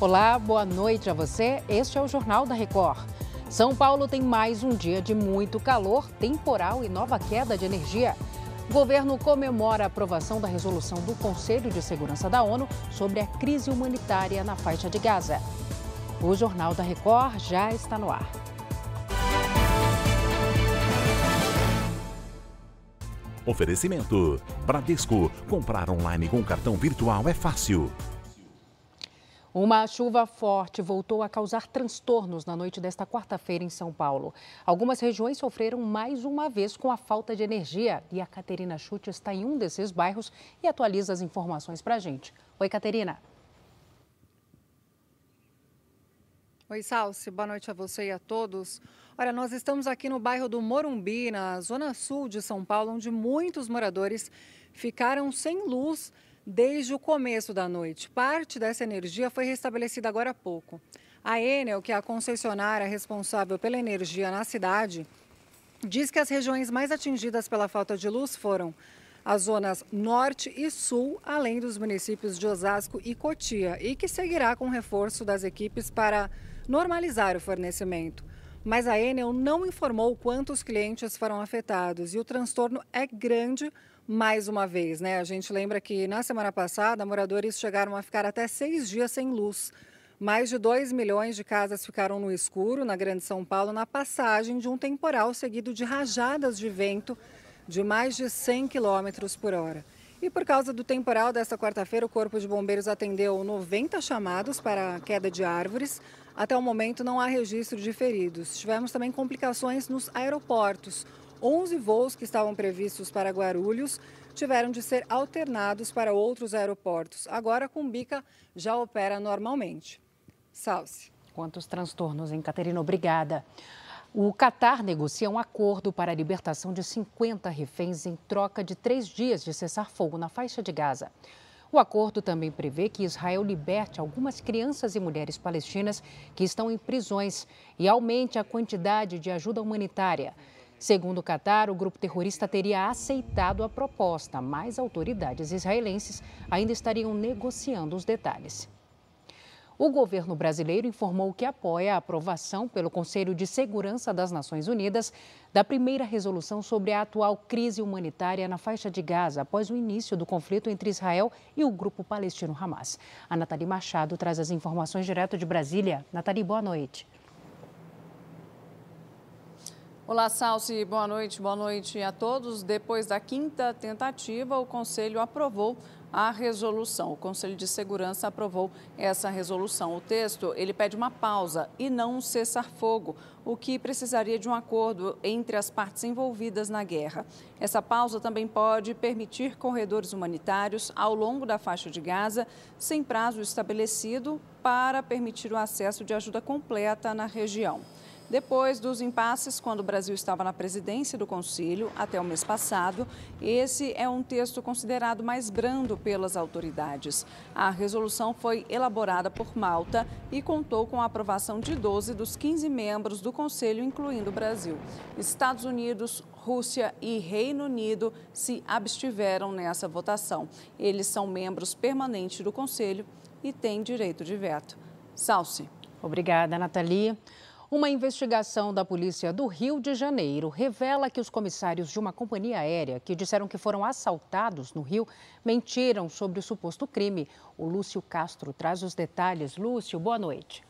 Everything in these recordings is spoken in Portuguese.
Olá, boa noite a você. Este é o Jornal da Record. São Paulo tem mais um dia de muito calor, temporal e nova queda de energia. O governo comemora a aprovação da resolução do Conselho de Segurança da ONU sobre a crise humanitária na faixa de Gaza. O Jornal da Record já está no ar. Oferecimento: Bradesco. Comprar online com cartão virtual é fácil. Uma chuva forte voltou a causar transtornos na noite desta quarta-feira em São Paulo. Algumas regiões sofreram mais uma vez com a falta de energia e a Caterina Chute está em um desses bairros e atualiza as informações para a gente. Oi, Caterina. Oi, Salsi. Boa noite a você e a todos. Olha, nós estamos aqui no bairro do Morumbi, na zona sul de São Paulo, onde muitos moradores ficaram sem luz desde o começo da noite. Parte dessa energia foi restabelecida agora há pouco. A Enel, que é a concessionária responsável pela energia na cidade, diz que as regiões mais atingidas pela falta de luz foram as zonas norte e sul, além dos municípios de Osasco e Cotia, e que seguirá com reforço das equipes para normalizar o fornecimento. Mas a Enel não informou quantos clientes foram afetados e o transtorno é grande mais uma vez, né? A gente lembra que na semana passada, moradores chegaram a ficar até seis dias sem luz. Mais de 2 milhões de casas ficaram no escuro na Grande São Paulo na passagem de um temporal seguido de rajadas de vento de mais de 100 quilômetros por hora. E por causa do temporal desta quarta-feira, o Corpo de Bombeiros atendeu 90 chamados para a queda de árvores. Até o momento não há registro de feridos. Tivemos também complicações nos aeroportos. 11 voos que estavam previstos para Guarulhos tiveram de ser alternados para outros aeroportos. Agora, Cumbica já opera normalmente. Salce. Quantos transtornos, hein, Caterina? Obrigada. O Catar negocia um acordo para a libertação de 50 reféns em troca de três dias de cessar-fogo na faixa de Gaza. O acordo também prevê que Israel liberte algumas crianças e mulheres palestinas que estão em prisões e aumente a quantidade de ajuda humanitária. Segundo o Qatar, o grupo terrorista teria aceitado a proposta, mas autoridades israelenses ainda estariam negociando os detalhes. O governo brasileiro informou que apoia a aprovação pelo Conselho de Segurança das Nações Unidas da primeira resolução sobre a atual crise humanitária na faixa de Gaza após o início do conflito entre Israel e o grupo palestino Hamas. A Nathalie Machado traz as informações direto de Brasília. Nathalie, boa noite. Olá, Salsi, boa noite, boa noite a todos. Depois da quinta tentativa, o Conselho aprovou a resolução. O Conselho de Segurança aprovou essa resolução. O texto, ele pede uma pausa e não um cessar-fogo, o que precisaria de um acordo entre as partes envolvidas na guerra. Essa pausa também pode permitir corredores humanitários ao longo da faixa de Gaza, sem prazo estabelecido, para permitir o acesso de ajuda completa na região. Depois dos impasses, quando o Brasil estava na presidência do Conselho até o mês passado, esse é um texto considerado mais brando pelas autoridades. A resolução foi elaborada por Malta e contou com a aprovação de 12 dos 15 membros do Conselho, incluindo o Brasil. Estados Unidos, Rússia e Reino Unido se abstiveram nessa votação. Eles são membros permanentes do Conselho e têm direito de veto. Salce. Obrigada, Nathalie. Uma investigação da polícia do Rio de Janeiro revela que os comissários de uma companhia aérea que disseram que foram assaltados no Rio mentiram sobre o suposto crime. O Lúcio Castro traz os detalhes. Lúcio, boa noite.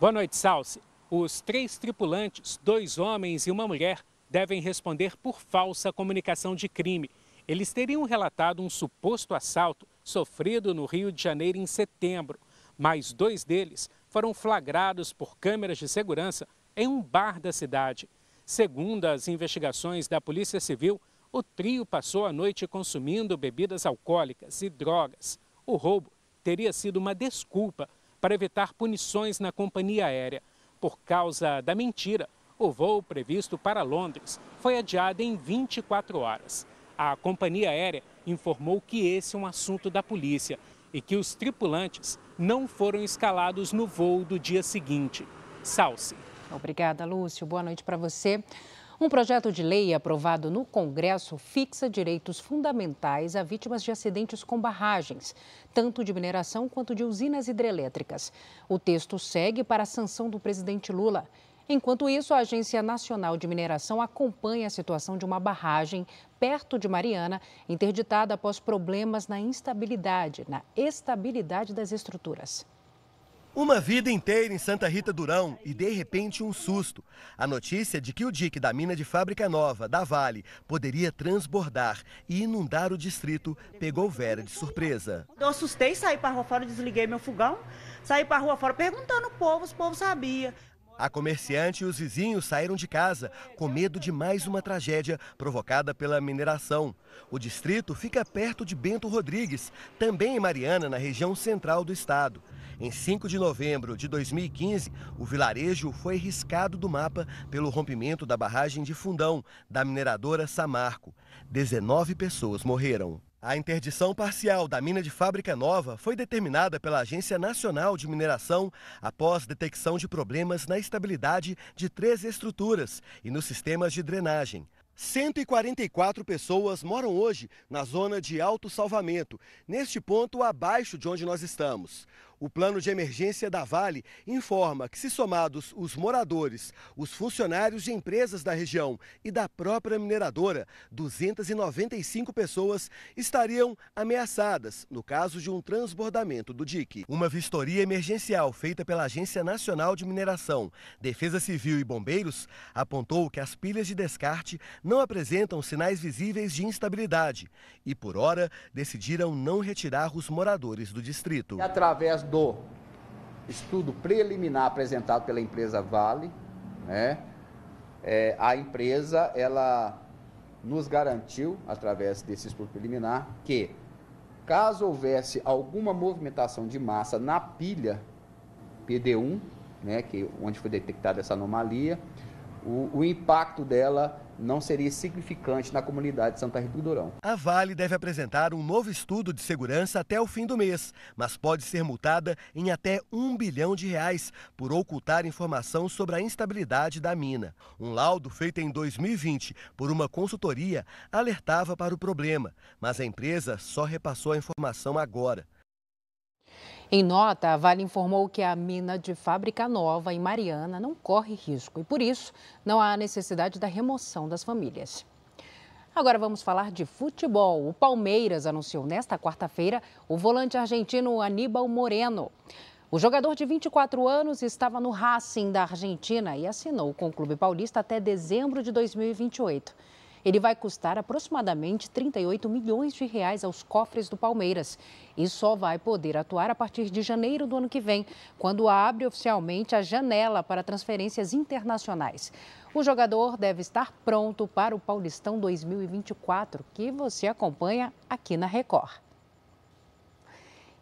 Boa noite, Salsi. Os três tripulantes, dois homens e uma mulher, devem responder por falsa comunicação de crime. Eles teriam relatado um suposto assalto sofrido no Rio de Janeiro em setembro. Mais dois deles foram flagrados por câmeras de segurança em um bar da cidade. Segundo as investigações da Polícia Civil, o trio passou a noite consumindo bebidas alcoólicas e drogas. O roubo teria sido uma desculpa para evitar punições na companhia aérea. Por causa da mentira, o voo previsto para Londres foi adiado em 24 horas. A companhia aérea informou que esse é um assunto da polícia e que os tripulantes não foram escalados no voo do dia seguinte. Salce. Obrigada, Lúcio. Boa noite para você. Um projeto de lei aprovado no Congresso fixa direitos fundamentais a vítimas de acidentes com barragens, tanto de mineração quanto de usinas hidrelétricas. O texto segue para a sanção do presidente Lula. Enquanto isso, a Agência Nacional de Mineração acompanha a situação de uma barragem perto de Mariana, interditada após problemas na instabilidade, na estabilidade das estruturas. Uma vida inteira em Santa Rita Durão e de repente um susto. A notícia de que o dique da mina de fábrica nova, da Vale, poderia transbordar e inundar o distrito pegou Vera de surpresa. Eu assustei, saí para rua fora, desliguei meu fogão, saí para rua fora perguntando ao povo, os povo sabia. A comerciante e os vizinhos saíram de casa com medo de mais uma tragédia provocada pela mineração. O distrito fica perto de Bento Rodrigues, também em Mariana, na região central do estado. Em 5 de novembro de 2015, o vilarejo foi riscado do mapa pelo rompimento da barragem de Fundão, da mineradora Samarco. 19 pessoas morreram. A interdição parcial da mina de fábrica nova foi determinada pela Agência Nacional de Mineração após detecção de problemas na estabilidade de três estruturas e nos sistemas de drenagem. 144 pessoas moram hoje na zona de alto salvamento, neste ponto abaixo de onde nós estamos. O plano de emergência da Vale informa que, se somados os moradores, os funcionários de empresas da região e da própria mineradora, 295 pessoas estariam ameaçadas no caso de um transbordamento do dique. Uma vistoria emergencial feita pela Agência Nacional de Mineração, Defesa Civil e Bombeiros apontou que as pilhas de descarte não apresentam sinais visíveis de instabilidade e, por hora, decidiram não retirar os moradores do distrito. Através do estudo preliminar apresentado pela empresa Vale, né, é, a empresa ela nos garantiu, através desse estudo preliminar, que caso houvesse alguma movimentação de massa na pilha PD1, né, que, onde foi detectada essa anomalia, o, o impacto dela não seria significante na comunidade de Santa Rita do Durão. A Vale deve apresentar um novo estudo de segurança até o fim do mês, mas pode ser multada em até um bilhão de reais por ocultar informação sobre a instabilidade da mina. Um laudo feito em 2020 por uma consultoria alertava para o problema, mas a empresa só repassou a informação agora. Em nota, a Vale informou que a mina de fábrica nova em Mariana não corre risco e, por isso, não há necessidade da remoção das famílias. Agora vamos falar de futebol. O Palmeiras anunciou nesta quarta-feira o volante argentino Aníbal Moreno. O jogador de 24 anos estava no Racing da Argentina e assinou com o Clube Paulista até dezembro de 2028. Ele vai custar aproximadamente 38 milhões de reais aos cofres do Palmeiras e só vai poder atuar a partir de janeiro do ano que vem, quando abre oficialmente a janela para transferências internacionais. O jogador deve estar pronto para o Paulistão 2024, que você acompanha aqui na Record.